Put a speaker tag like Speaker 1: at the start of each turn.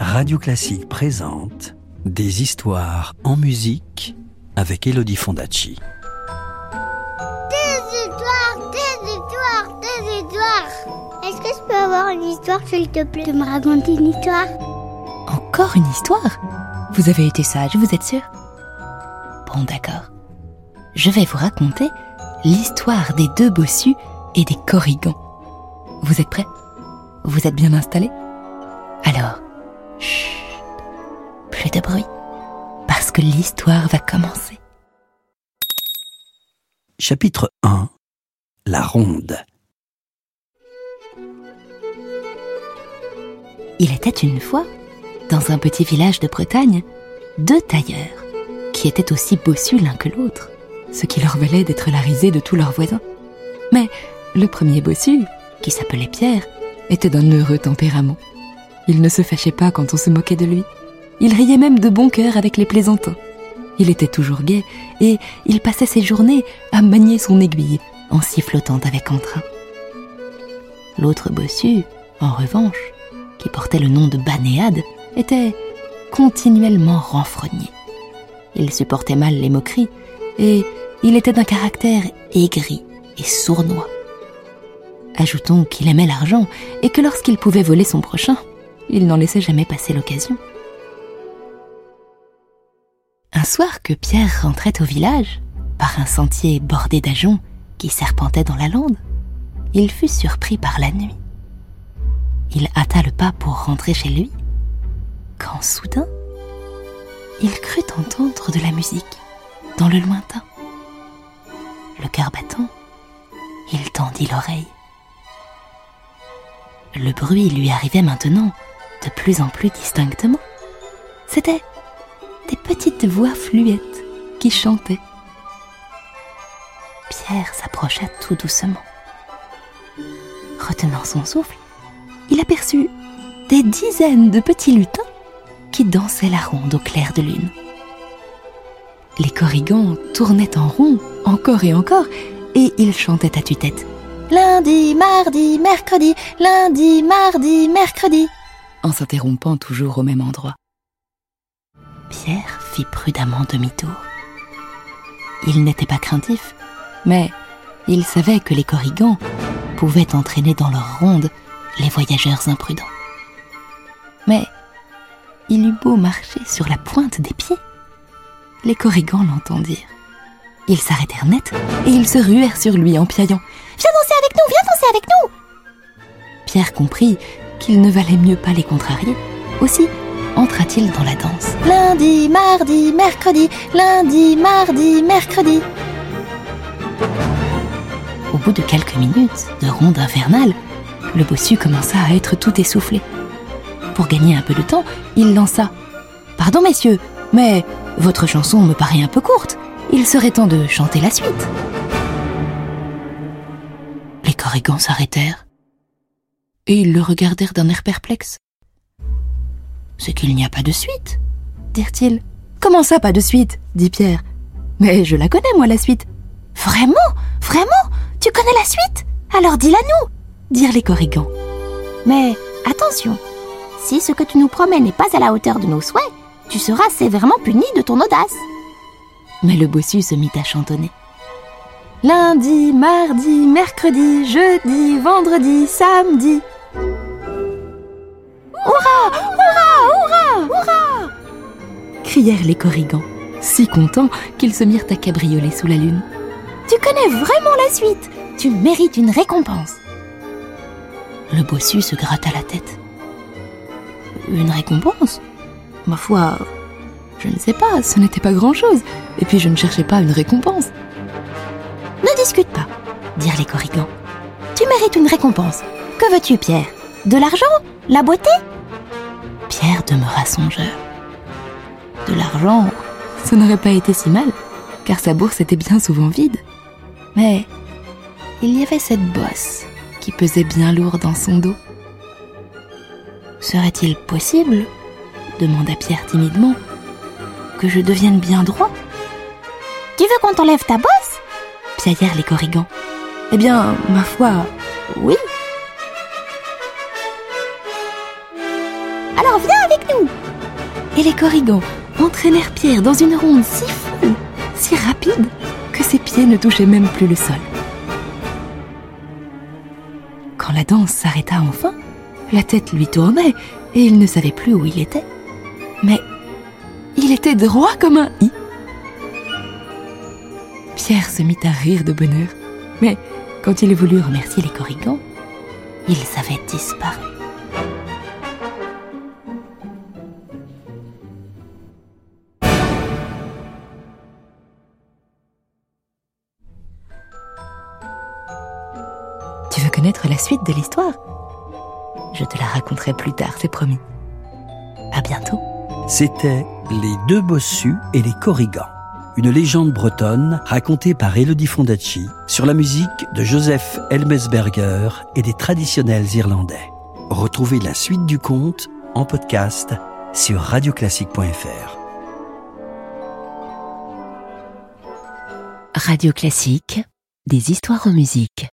Speaker 1: Radio Classique présente Des histoires en musique avec Elodie Fondacci.
Speaker 2: Des histoires, des histoires, des histoires. Est-ce que je peux avoir une histoire, s'il te plaît, de me raconter une histoire?
Speaker 3: Encore une histoire? Vous avez été sage, vous êtes sûr? Bon, d'accord. Je vais vous raconter l'histoire des deux bossus et des corrigans. Vous êtes prêts? Vous êtes bien installés? Alors, de bruit, parce que l'histoire va commencer.
Speaker 1: Chapitre 1 La ronde.
Speaker 3: Il était une fois, dans un petit village de Bretagne, deux tailleurs qui étaient aussi bossus l'un que l'autre, ce qui leur valait d'être la risée de tous leurs voisins. Mais le premier bossu, qui s'appelait Pierre, était d'un heureux tempérament. Il ne se fâchait pas quand on se moquait de lui. Il riait même de bon cœur avec les plaisantins. Il était toujours gai et il passait ses journées à manier son aiguille en sifflotant avec entrain. L'autre bossu, en revanche, qui portait le nom de Banéade, était continuellement renfrogné. Il supportait mal les moqueries et il était d'un caractère aigri et sournois. Ajoutons qu'il aimait l'argent et que lorsqu'il pouvait voler son prochain, il n'en laissait jamais passer l'occasion. Soir que Pierre rentrait au village, par un sentier bordé d'ajoncs qui serpentait dans la lande, il fut surpris par la nuit. Il hâta le pas pour rentrer chez lui, quand soudain, il crut entendre de la musique dans le lointain. Le cœur battant, il tendit l'oreille. Le bruit lui arrivait maintenant de plus en plus distinctement. C'était des petites voix fluettes qui chantaient. Pierre s'approcha tout doucement. Retenant son souffle, il aperçut des dizaines de petits lutins qui dansaient la ronde au clair de lune. Les corrigans tournaient en rond encore et encore et ils chantaient à tue-tête. Lundi, mardi, mercredi, lundi, mardi, mercredi, en s'interrompant toujours au même endroit. Pierre fit prudemment demi-tour. Il n'était pas craintif, mais il savait que les corrigans pouvaient entraîner dans leur ronde les voyageurs imprudents. Mais il eut beau marcher sur la pointe des pieds, les corrigans l'entendirent. Ils s'arrêtèrent net et ils se ruèrent sur lui en piaillant. Viens danser avec nous, viens danser avec nous Pierre comprit qu'il ne valait mieux pas les contrarier. Aussi entra-t-il dans la danse. Lundi, mardi, mercredi, lundi, mardi, mercredi. Au bout de quelques minutes de ronde infernale, le bossu commença à être tout essoufflé. Pour gagner un peu de temps, il lança Pardon, messieurs, mais votre chanson me paraît un peu courte. Il serait temps de chanter la suite. Les corrigans s'arrêtèrent et ils le regardèrent d'un air perplexe. C'est qu'il n'y a pas de suite, dirent-ils. Comment ça, pas de suite? dit Pierre. Mais je la connais, moi, la suite. Vraiment? Vraiment? Tu connais la suite? Alors dis-la nous dirent les corrigans. Mais attention, si ce que tu nous promets n'est pas à la hauteur de nos souhaits, tu seras sévèrement puni de ton audace. Mais le bossu se mit à chantonner. Lundi, mardi, mercredi, jeudi, vendredi, samedi. Crièrent les corrigans, si contents qu'ils se mirent à cabrioler sous la lune. Tu connais vraiment la suite Tu mérites une récompense Le bossu se gratta la tête. Une récompense? Ma foi, je ne sais pas, ce n'était pas grand-chose. Et puis je ne cherchais pas une récompense. Ne discute pas, dirent les corrigans. Tu mérites une récompense. Que veux-tu, Pierre? De l'argent? La beauté? Pierre demeura songeur. De l'argent, ce n'aurait pas été si mal, car sa bourse était bien souvent vide. Mais il y avait cette bosse qui pesait bien lourd dans son dos. Serait-il possible, demanda Pierre timidement, que je devienne bien droit? Tu veux qu'on t'enlève ta bosse? Piaillèrent les corrigans. Eh bien, ma foi, oui. Alors viens avec nous Et les corrigans entraînèrent Pierre dans une ronde si folle, si rapide, que ses pieds ne touchaient même plus le sol. Quand la danse s'arrêta enfin, la tête lui tournait et il ne savait plus où il était. Mais il était droit comme un i. Pierre se mit à rire de bonheur, mais quand il voulut remercier les corrigans, ils avaient disparu. Connaître la suite de l'histoire Je te la raconterai plus tard, c'est promis. À bientôt.
Speaker 1: C'était Les deux bossus et les corrigans, une légende bretonne racontée par Elodie Fondacci sur la musique de Joseph Elmesberger et des traditionnels irlandais. Retrouvez la suite du conte en podcast sur radioclassique.fr.
Speaker 3: Radio Classique, des histoires en musique.